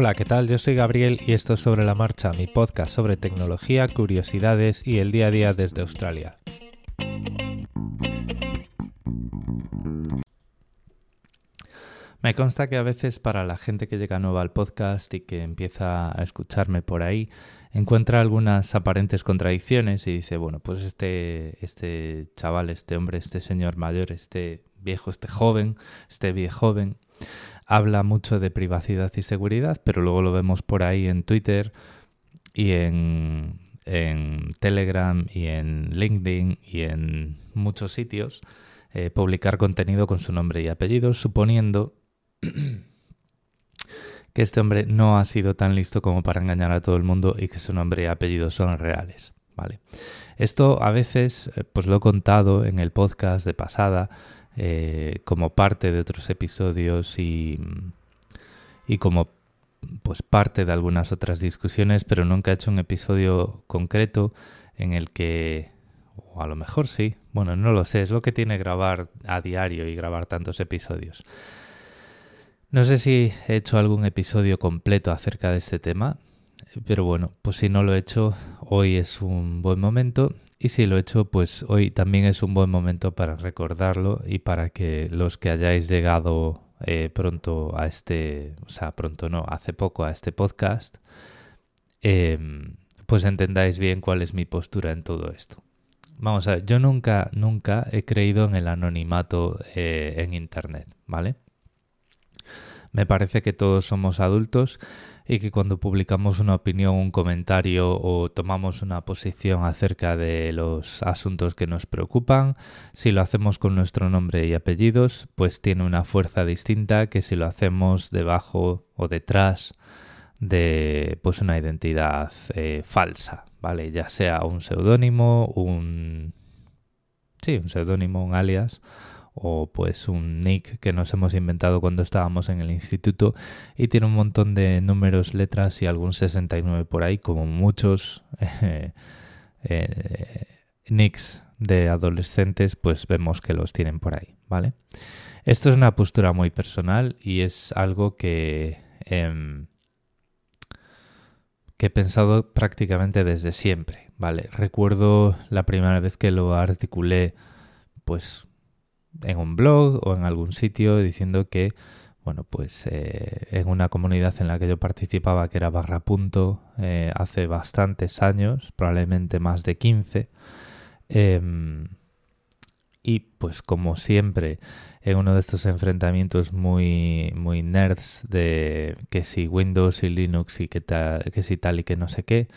Hola, ¿qué tal? Yo soy Gabriel y esto es Sobre la Marcha, mi podcast sobre tecnología, curiosidades y el día a día desde Australia. Me consta que a veces para la gente que llega nueva al podcast y que empieza a escucharme por ahí, encuentra algunas aparentes contradicciones y dice, bueno, pues este, este chaval, este hombre, este señor mayor, este viejo, este joven, este viejo joven, habla mucho de privacidad y seguridad, pero luego lo vemos por ahí en Twitter y en, Telegram y en LinkedIn y en muchos sitios eh, publicar contenido con su nombre y apellido, suponiendo que este hombre no ha sido tan listo como para engañar a todo el mundo y que su nombre y apellido son reales. ¿vale? Esto a veces, eh, pues lo he contado en el podcast de pasada, eh, como parte de otros episodios y, y como pues parte de algunas otras discusiones, pero nunca he hecho un episodio concreto en el que, o a lo mejor sí, bueno, no lo sé, es lo que tiene grabar a diario y grabar tantos episodios. No sé si he hecho algún episodio completo acerca de este tema, pero bueno, pues si no lo he hecho, hoy es un buen momento y si lo he hecho, pues hoy también es un buen momento para recordarlo y para que los que hayáis llegado eh, pronto a este, o sea, pronto no, hace poco a este podcast, em, pues entendáis bien cuál es mi postura en todo esto. Vamos a ver, yo nunca, nunca he creído en el anonimato eh, en Internet, ¿vale? Me parece que todos somos adultos y que cuando publicamos una opinión, un comentario o tomamos una posición acerca de los asuntos que nos preocupan, si lo hacemos con nuestro nombre y apellidos, pues tiene una fuerza distinta que si lo hacemos debajo o detrás de pues una identidad eh, falsa, ¿vale? Ya sea un seudónimo, un sí, un seudónimo, un alias o pues un nick que nos hemos inventado cuando estábamos en el instituto y tiene un montón de números, letras y algún 69 por ahí, como muchos eh, eh, nicks de adolescentes, pues vemos que los tienen por ahí, ¿vale? Esto es una postura muy personal y es algo que, em, que he pensado prácticamente desde siempre, ¿vale? Recuerdo la primera vez que lo articulé, pues en un blog o en algún sitio diciendo que, bueno, pues eh, en una comunidad en la que yo participaba, que era Barra Punto, eh, hace bastantes años, probablemente más de 15, em, y pues como siempre, en uno de estos enfrentamientos muy, muy nerds de que si Windows y Linux y que, tal, que si tal y que no sé qué,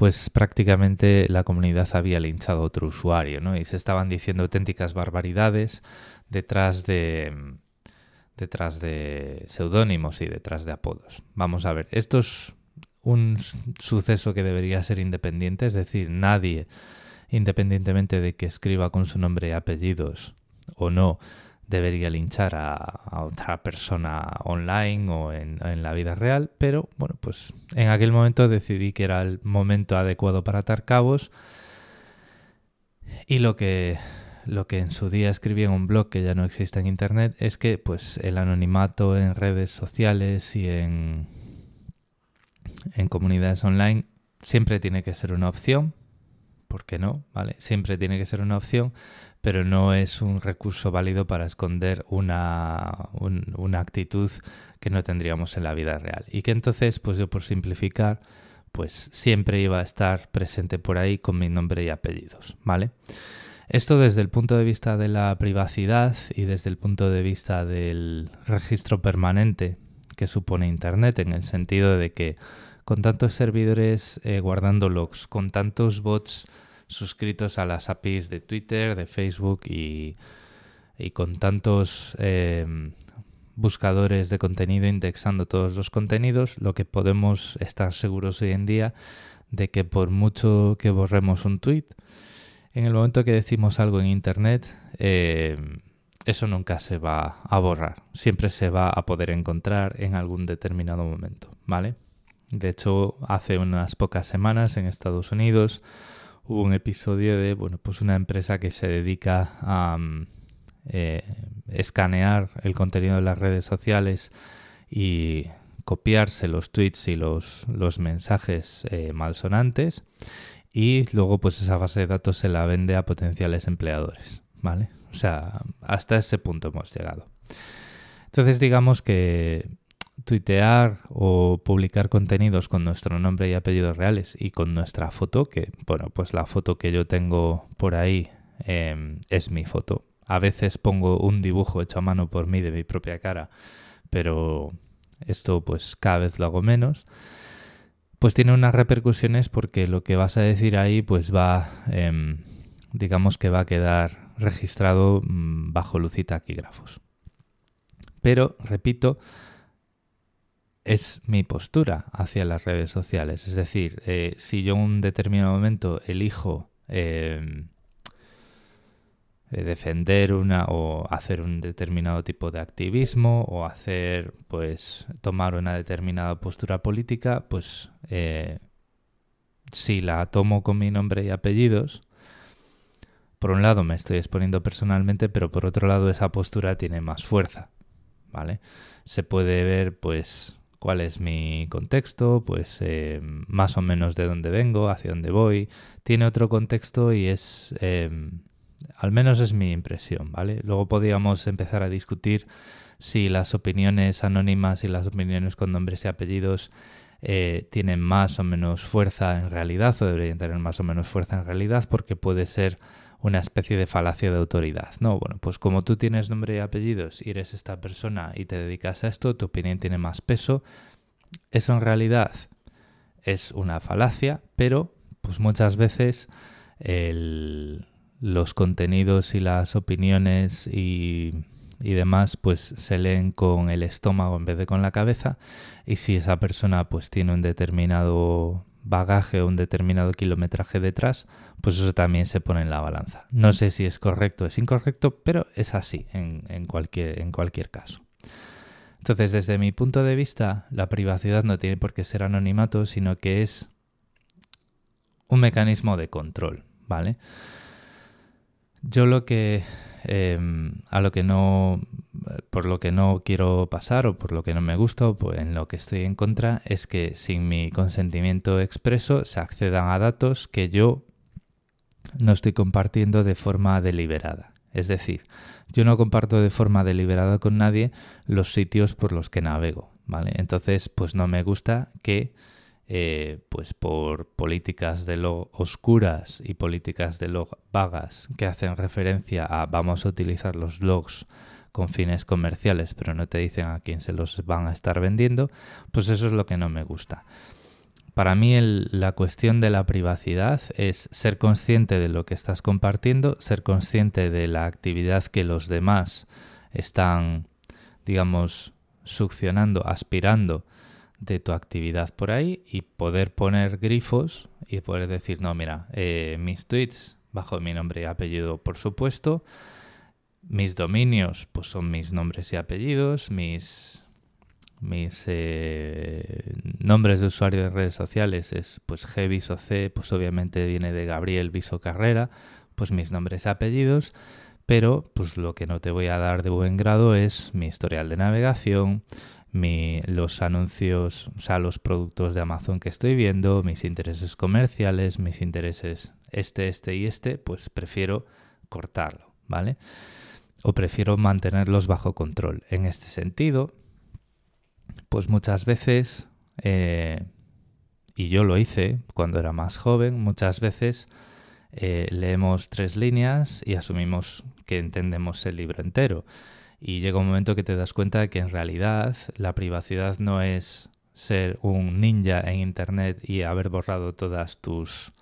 pues prácticamente la comunidad había linchado a otro usuario, ¿no? Y se estaban diciendo auténticas barbaridades detrás de detrás de seudónimos y detrás de apodos. Vamos a ver, esto es un suceso que debería ser independiente, es decir, nadie, independientemente de que escriba con su nombre y apellidos o no, debería linchar a, otra persona online o en, la vida real, pero bueno, pues en aquel momento decidí que era el momento adecuado para atar cabos y lo que lo que en su día escribí en un blog que ya no existe en internet es que pues el anonimato en redes sociales y en en comunidades online siempre tiene que ser una opción, ¿por qué no? ¿Vale? Siempre tiene que ser una opción, pero no es un recurso válido para esconder una, una actitud que no tendríamos en la vida real. Y que entonces, pues yo por simplificar, pues siempre iba a estar presente por ahí con mi nombre y apellidos, ¿vale? Esto desde el punto de vista de la privacidad y desde el punto de vista del registro permanente que supone Internet, en el sentido de que con tantos servidores eh, guardando logs, con tantos bots suscritos a las APIs de Twitter, de Facebook y, con tantos em, buscadores de contenido indexando todos los contenidos, lo que podemos estar seguros hoy en día de que por mucho que borremos un tweet, en el momento que decimos algo en Internet, em, eso nunca se va a borrar. Siempre se va a poder encontrar en algún determinado momento, ¿vale? De hecho, hace unas pocas semanas en Estados Unidos hubo un episodio de, bueno, pues una empresa que se dedica a mm, eh, escanear el contenido de las redes sociales y copiarse los tweets y los, los mensajes eh, malsonantes y luego pues esa base de datos se la vende a potenciales empleadores, ¿vale? O sea, hasta ese punto hemos llegado. Entonces digamos que tuitear o publicar contenidos con nuestro nombre y apellidos reales y con nuestra foto, que bueno, pues la foto que yo tengo por ahí em, es mi foto. A veces pongo un dibujo hecho a mano por mí de mi propia cara, pero esto pues cada vez lo hago menos. Pues tiene unas repercusiones porque lo que vas a decir ahí pues va, em, digamos que va a quedar registrado mm, bajo y taquígrafos. Pero, repito, es mi postura hacia las redes sociales. Es decir, eh, si yo en un determinado momento elijo em, eh, defender una o hacer un determinado tipo de activismo o hacer, pues, tomar una determinada postura política, pues, eh, si la tomo con mi nombre y apellidos, por un lado me estoy exponiendo personalmente, pero por otro lado esa postura tiene más fuerza, ¿vale? Se puede ver, pues, cuál es mi contexto, pues eh, más o menos de dónde vengo, hacia dónde voy. Tiene otro contexto y es, em, al menos es mi impresión, ¿vale? Luego podríamos empezar a discutir si las opiniones anónimas y las opiniones con nombres y apellidos eh, tienen más o menos fuerza en realidad o deberían tener más o menos fuerza en realidad porque puede ser una especie de falacia de autoridad. No, bueno, pues como tú tienes nombre y apellidos y eres esta persona y te dedicas a esto, tu opinión tiene más peso. Eso en realidad es una falacia, pero pues muchas veces los contenidos y las opiniones y, y demás pues se leen con el estómago en vez de con la cabeza y si esa persona pues tiene un determinado bagaje o un determinado kilometraje detrás, pues eso también se pone en la balanza. No sé si es correcto o es incorrecto, pero es así en, cualquier, en cualquier caso. Entonces, desde mi punto de vista, la privacidad no tiene por qué ser anonimato, sino que es un mecanismo de control, ¿vale? Yo lo que Em, a lo que no, por lo que no quiero pasar o por lo que no me gusta pues en lo que estoy en contra es que sin mi consentimiento expreso se accedan a datos que yo no estoy compartiendo de forma deliberada. Es decir, yo no comparto de forma deliberada con nadie los sitios por los que navego, ¿vale? Entonces, pues no me gusta que eh, pues por políticas de lo oscuras y políticas de lo vagas que hacen referencia a vamos a utilizar los logs con fines comerciales, pero no te dicen a quién se los van a estar vendiendo, pues eso es lo que no me gusta. Para mí la cuestión de la privacidad es ser consciente de lo que estás compartiendo, ser consciente de la actividad que los demás están, digamos, succionando, aspirando de tu actividad por ahí y poder poner grifos y poder decir, no, mira, eh, mis tweets bajo mi nombre y apellido, por supuesto, mis dominios, pues son mis nombres y apellidos, mis mis eh, nombres de usuario de redes sociales es pues G C, pues obviamente viene de Gabriel Viso Carrera, pues mis nombres y apellidos, pero pues lo que no te voy a dar de buen grado es mi historial de navegación, los anuncios, o sea, los productos de Amazon que estoy viendo, mis intereses comerciales, mis intereses este, este y este, pues prefiero cortarlo, ¿vale? O prefiero mantenerlos bajo control. En este sentido, pues muchas veces, eh, y yo lo hice cuando era más joven, muchas veces eh, leemos tres líneas y asumimos que entendemos el libro entero. Y llega un momento que te das cuenta de que en realidad la privacidad no es ser un ninja en Internet y haber borrado todas tus,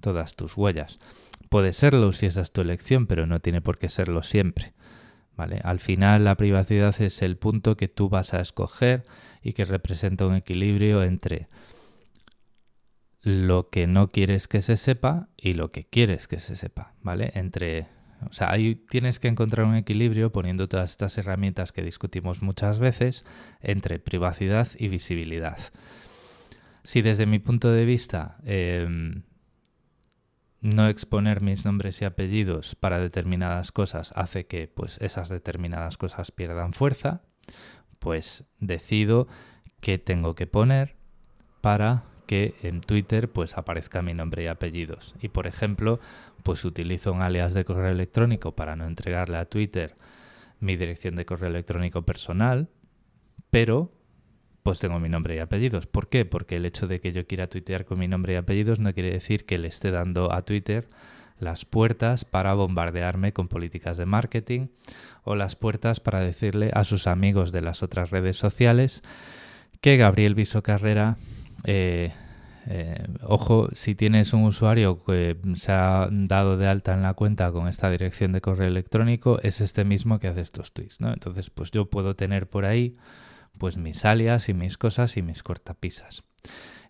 todas tus huellas. Puede serlo si esa es tu elección, pero no tiene por qué serlo siempre. ¿Vale? Al final la privacidad es el punto que tú vas a escoger y que representa un equilibrio entre lo que no quieres que se sepa y lo que quieres que se sepa, ¿vale? Entre o sea, ahí tienes que encontrar un equilibrio poniendo todas estas herramientas que discutimos muchas veces entre privacidad y visibilidad. Si desde mi punto de vista em, no exponer mis nombres y apellidos para determinadas cosas hace que pues, esas determinadas cosas pierdan fuerza, pues decido qué tengo que poner para que en Twitter pues aparezca mi nombre y apellidos. Y por ejemplo, pues utilizo un alias de correo electrónico para no entregarle a Twitter mi dirección de correo electrónico personal, pero pues tengo mi nombre y apellidos. ¿Por qué? Porque el hecho de que yo quiera tuitear con mi nombre y apellidos no quiere decir que le esté dando a Twitter las puertas para bombardearme con políticas de marketing o las puertas para decirle a sus amigos de las otras redes sociales que Gabriel Viso Carrera eh, eh, ojo, si tienes un usuario que se ha dado de alta en la cuenta con esta dirección de correo electrónico, es este mismo que hace estos tweets, ¿no? Entonces, pues yo puedo tener por ahí pues mis alias y mis cosas y mis cortapisas.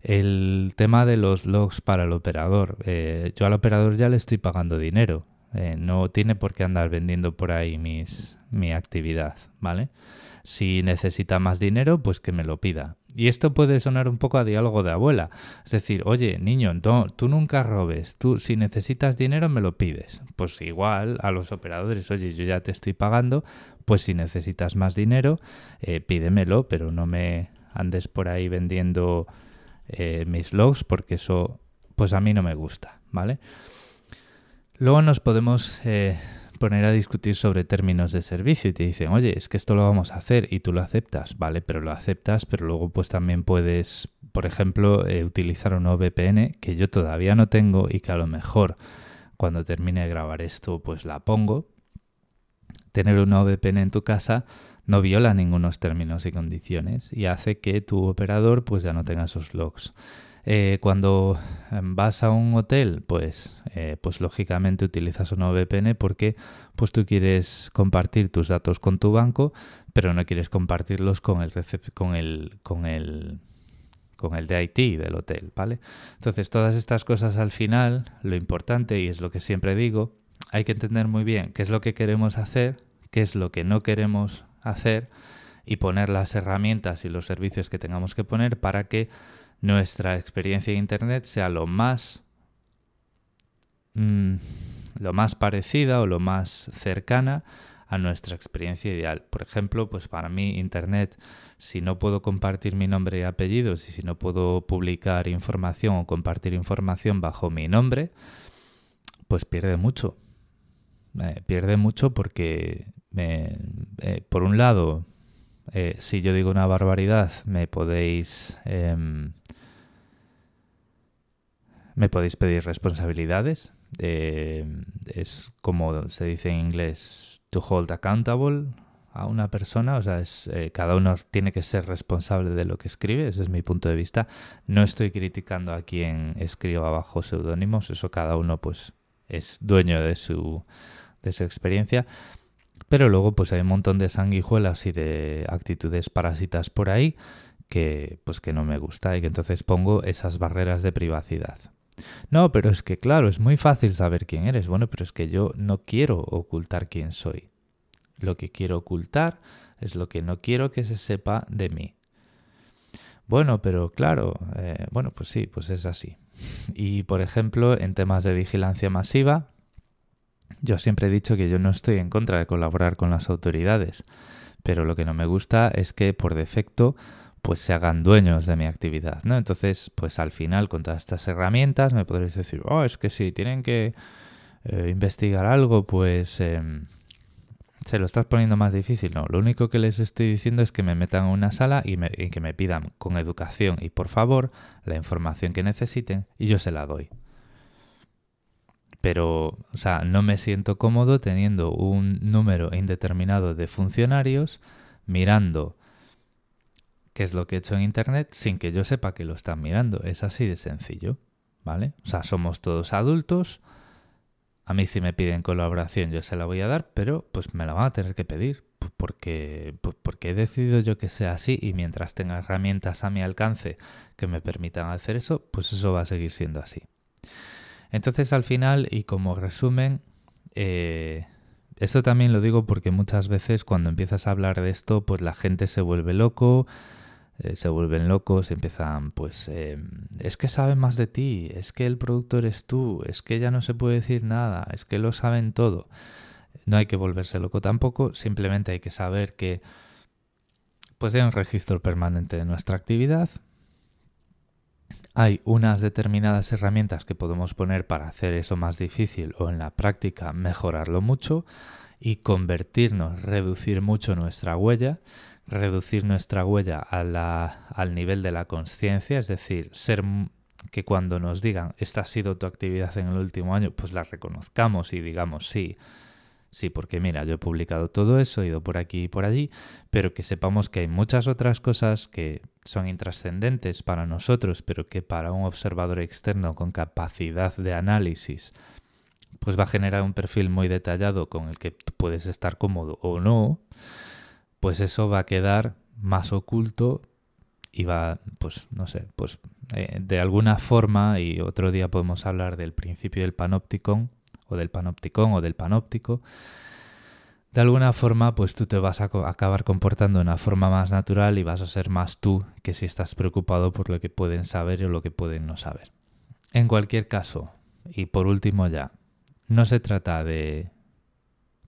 El tema de los logs para el operador. Eh, yo al operador ya le estoy pagando dinero. No tiene por qué andar vendiendo por ahí mis, mi actividad, ¿vale? Si necesita más dinero, pues que me lo pida. Y esto puede sonar un poco a diálogo de abuela. Es decir, oye, niño, no, tú nunca robes. Tú, si necesitas dinero, me lo pides. Pues igual a los operadores, oye, yo ya te estoy pagando, pues si necesitas más dinero, eh, pídemelo, pero no me andes por ahí vendiendo eh, mis logs porque eso, pues a mí no me gusta, ¿vale? Luego nos podemos eh, poner a discutir sobre términos de servicio y te dicen, oye, es que esto lo vamos a hacer y tú lo aceptas, vale, pero lo aceptas, pero luego pues también puedes, por ejemplo, eh, utilizar un VPN que yo todavía no tengo y que a lo mejor cuando termine de grabar esto pues la pongo. Tener un VPN en tu casa no viola ningunos términos y condiciones y hace que tu operador pues ya no tenga esos logs. Eh, cuando em, vas a un hotel, pues, eh, pues lógicamente utilizas un VPN porque pues tú quieres compartir tus datos con tu banco, pero no quieres compartirlos con el con el con el con el de IT del hotel, ¿vale? Entonces, todas estas cosas al final, lo importante y es lo que siempre digo, hay que entender muy bien qué es lo que queremos hacer, qué es lo que no queremos hacer y poner las herramientas y los servicios que tengamos que poner para que nuestra experiencia en Internet sea lo más, mm, lo más parecida o lo más cercana a nuestra experiencia ideal. Por ejemplo, pues para mí Internet, si no puedo compartir mi nombre y apellidos y si no puedo publicar información o compartir información bajo mi nombre, pues pierde mucho. Eh, pierde mucho porque, eh, por un lado, eh, si yo digo una barbaridad, me podéis em, me podéis pedir responsabilidades. Eh, es como se dice en inglés, to hold accountable a una persona. O sea, es, eh, cada uno tiene que ser responsable de lo que escribe. Ese es mi punto de vista. No estoy criticando a quien escriba bajo seudónimos. Eso cada uno pues es dueño de su, de su experiencia. Pero luego pues hay un montón de sanguijuelas y de actitudes parásitas por ahí que pues que no me gusta y que entonces pongo esas barreras de privacidad. No, pero es que claro, es muy fácil saber quién eres. Bueno, pero es que yo no quiero ocultar quién soy. Lo que quiero ocultar es lo que no quiero que se sepa de mí. Bueno, pero claro, eh, bueno, pues sí, pues es así. Y por ejemplo, en temas de vigilancia masiva, yo siempre he dicho que yo no estoy en contra de colaborar con las autoridades, pero lo que no me gusta es que por defecto pues se hagan dueños de mi actividad, ¿no? Entonces, pues al final con todas estas herramientas me podréis decir, oh, es que si tienen que eh, investigar algo, pues em, se lo estás poniendo más difícil. No, lo único que les estoy diciendo es que me metan en una sala y, y que me pidan con educación y por favor la información que necesiten y yo se la doy. Pero, o sea, no me siento cómodo teniendo un número indeterminado de funcionarios mirando qué es lo que he hecho en Internet sin que yo sepa que lo están mirando. Es así de sencillo, ¿vale? O sea, somos todos adultos. A mí si me piden colaboración yo se la voy a dar, pero pues me la van a tener que pedir porque, porque he decidido yo que sea así y mientras tenga herramientas a mi alcance que me permitan hacer eso, pues eso va a seguir siendo así. Entonces al final y como resumen, eh, esto también lo digo porque muchas veces cuando empiezas a hablar de esto, pues la gente se vuelve loco, eh, se vuelven locos, empiezan, pues, eh, es que saben más de ti, es que el productor eres tú, es que ya no se puede decir nada, es que lo saben todo. No hay que volverse loco tampoco, simplemente hay que saber que pues hay un registro permanente de nuestra actividad. Hay unas determinadas herramientas que podemos poner para hacer eso más difícil o en la práctica mejorarlo mucho y convertirnos, reducir mucho nuestra huella, reducir nuestra huella al nivel de la conciencia, es decir, ser que cuando nos digan esta ha sido tu actividad en el último año, pues la reconozcamos y digamos sí, sí, porque mira, yo he publicado todo eso, he ido por aquí y por allí, pero que sepamos que hay muchas otras cosas que son intrascendentes para nosotros, pero que para un observador externo con capacidad de análisis, pues va a generar un perfil muy detallado con el que puedes estar cómodo o no, pues eso va a quedar más oculto y va, pues no sé, pues eh, de alguna forma, y otro día podemos hablar del principio del panópticon, del panópticon o del panóptico, de alguna forma, pues tú te vas a acabar comportando de una forma más natural y vas a ser más tú que si estás preocupado por lo que pueden saber o lo que pueden no saber. En cualquier caso, y por último ya, no se trata de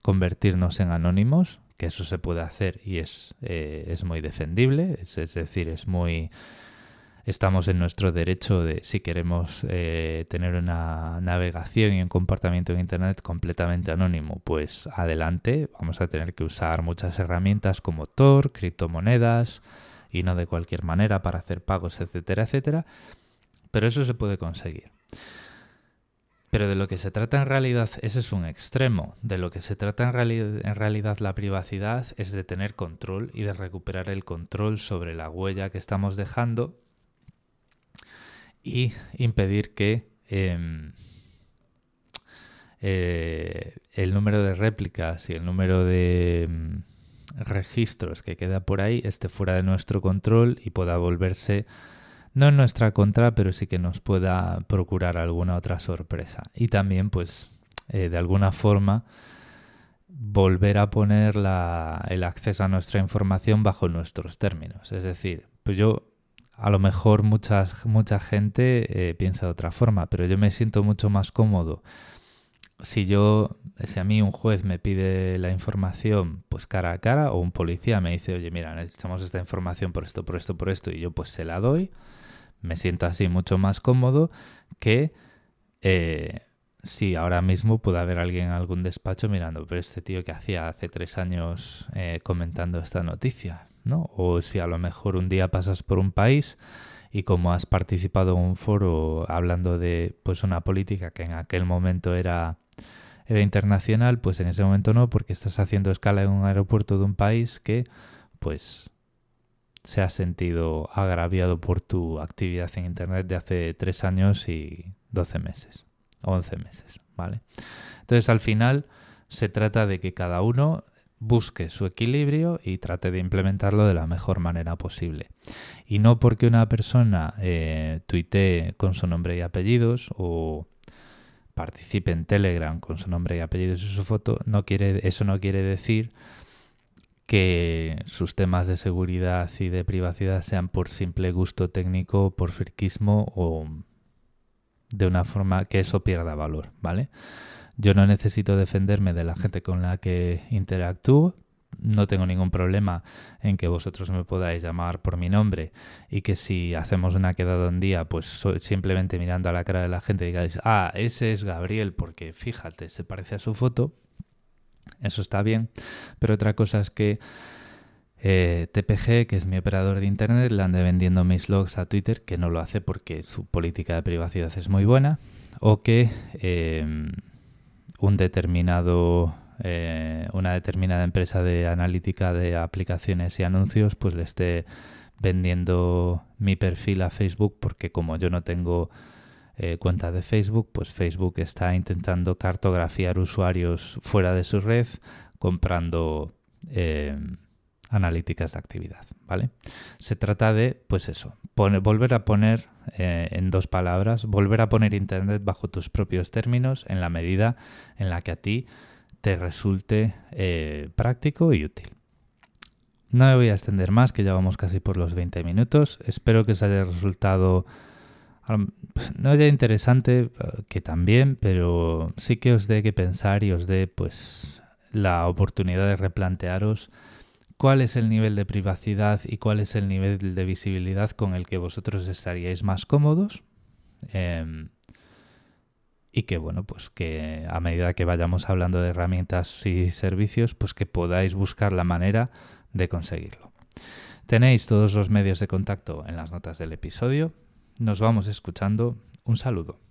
convertirnos en anónimos, que eso se puede hacer y es, eh, es muy defendible, es, decir, es muy... Estamos en nuestro derecho de, si queremos eh, tener una navegación y un comportamiento en Internet completamente anónimo, pues adelante, vamos a tener que usar muchas herramientas como Tor, criptomonedas y no de cualquier manera para hacer pagos, etcétera, etcétera, pero eso se puede conseguir. Pero de lo que se trata en realidad, ese es un extremo. De lo que se trata en, en, realidad la privacidad es de tener control y de recuperar el control sobre la huella que estamos dejando y impedir que em, eh, el número de réplicas y el número de em, registros que queda por ahí esté fuera de nuestro control y pueda volverse no en nuestra contra, pero sí que nos pueda procurar alguna otra sorpresa. Y también, pues, eh, de alguna forma, volver a poner el acceso a nuestra información bajo nuestros términos. Es decir, pues yo, a lo mejor muchas, mucha gente eh, piensa de otra forma, pero yo me siento mucho más cómodo. Si yo, si a mí un juez me pide la información pues cara a cara o un policía me dice, oye, mira, necesitamos esta información por esto, por esto, por esto, y yo pues se la doy, me siento así mucho más cómodo que eh, si ahora mismo puede haber alguien en algún despacho mirando, pero este tío que hacía hace tres años eh, comentando esta noticia, O si a lo mejor un día pasas por un país y como has participado en un foro hablando de pues una política que en aquel momento era era internacional, pues en ese momento no, porque estás haciendo escala en un aeropuerto de un país que pues se ha sentido agraviado por tu actividad en Internet de hace tres años y 12 meses, 11 meses, ¿vale? Entonces al final se trata de que cada uno busque su equilibrio y trate de implementarlo de la mejor manera posible. Y no porque una persona eh, tuitee con su nombre y apellidos o participe en Telegram con su nombre y apellidos y su foto, no quiere, eso no quiere decir que sus temas de seguridad y de privacidad sean por simple gusto técnico, por friquismo o de una forma que eso pierda valor, ¿vale? Yo no necesito defenderme de la gente con la que interactúo, no tengo ningún problema en que vosotros me podáis llamar por mi nombre y que si hacemos una quedada un día, pues simplemente mirando a la cara de la gente digáis, ah, ese es Gabriel porque fíjate, se parece a su foto, eso está bien, pero otra cosa es que eh, TPG, que es mi operador de Internet, le ande vendiendo mis logs a Twitter, que no lo hace porque su política de privacidad es muy buena, o que em, un determinado, eh, una determinada empresa de analítica de aplicaciones y anuncios, pues le esté vendiendo mi perfil a Facebook, porque como yo no tengo eh, cuenta de Facebook, pues Facebook está intentando cartografiar usuarios fuera de su red comprando eh, analíticas de actividad, ¿vale? Se trata de, pues eso, volver a poner, eh, en dos palabras, volver a poner Internet bajo tus propios términos en la medida en la que a ti te resulte práctico y útil. No me voy a extender más, que ya vamos casi por los 20 minutos. Espero que os haya resultado no ya interesante, eh, que también, pero sí que os dé que pensar y os dé pues la oportunidad de replantearos cuál es el nivel de privacidad y cuál es el nivel de visibilidad con el que vosotros estaríais más cómodos. Em, y que bueno, pues que a medida que vayamos hablando de herramientas y servicios, pues que podáis buscar la manera de conseguirlo. Tenéis todos los medios de contacto en las notas del episodio. Nos vamos escuchando. Un saludo.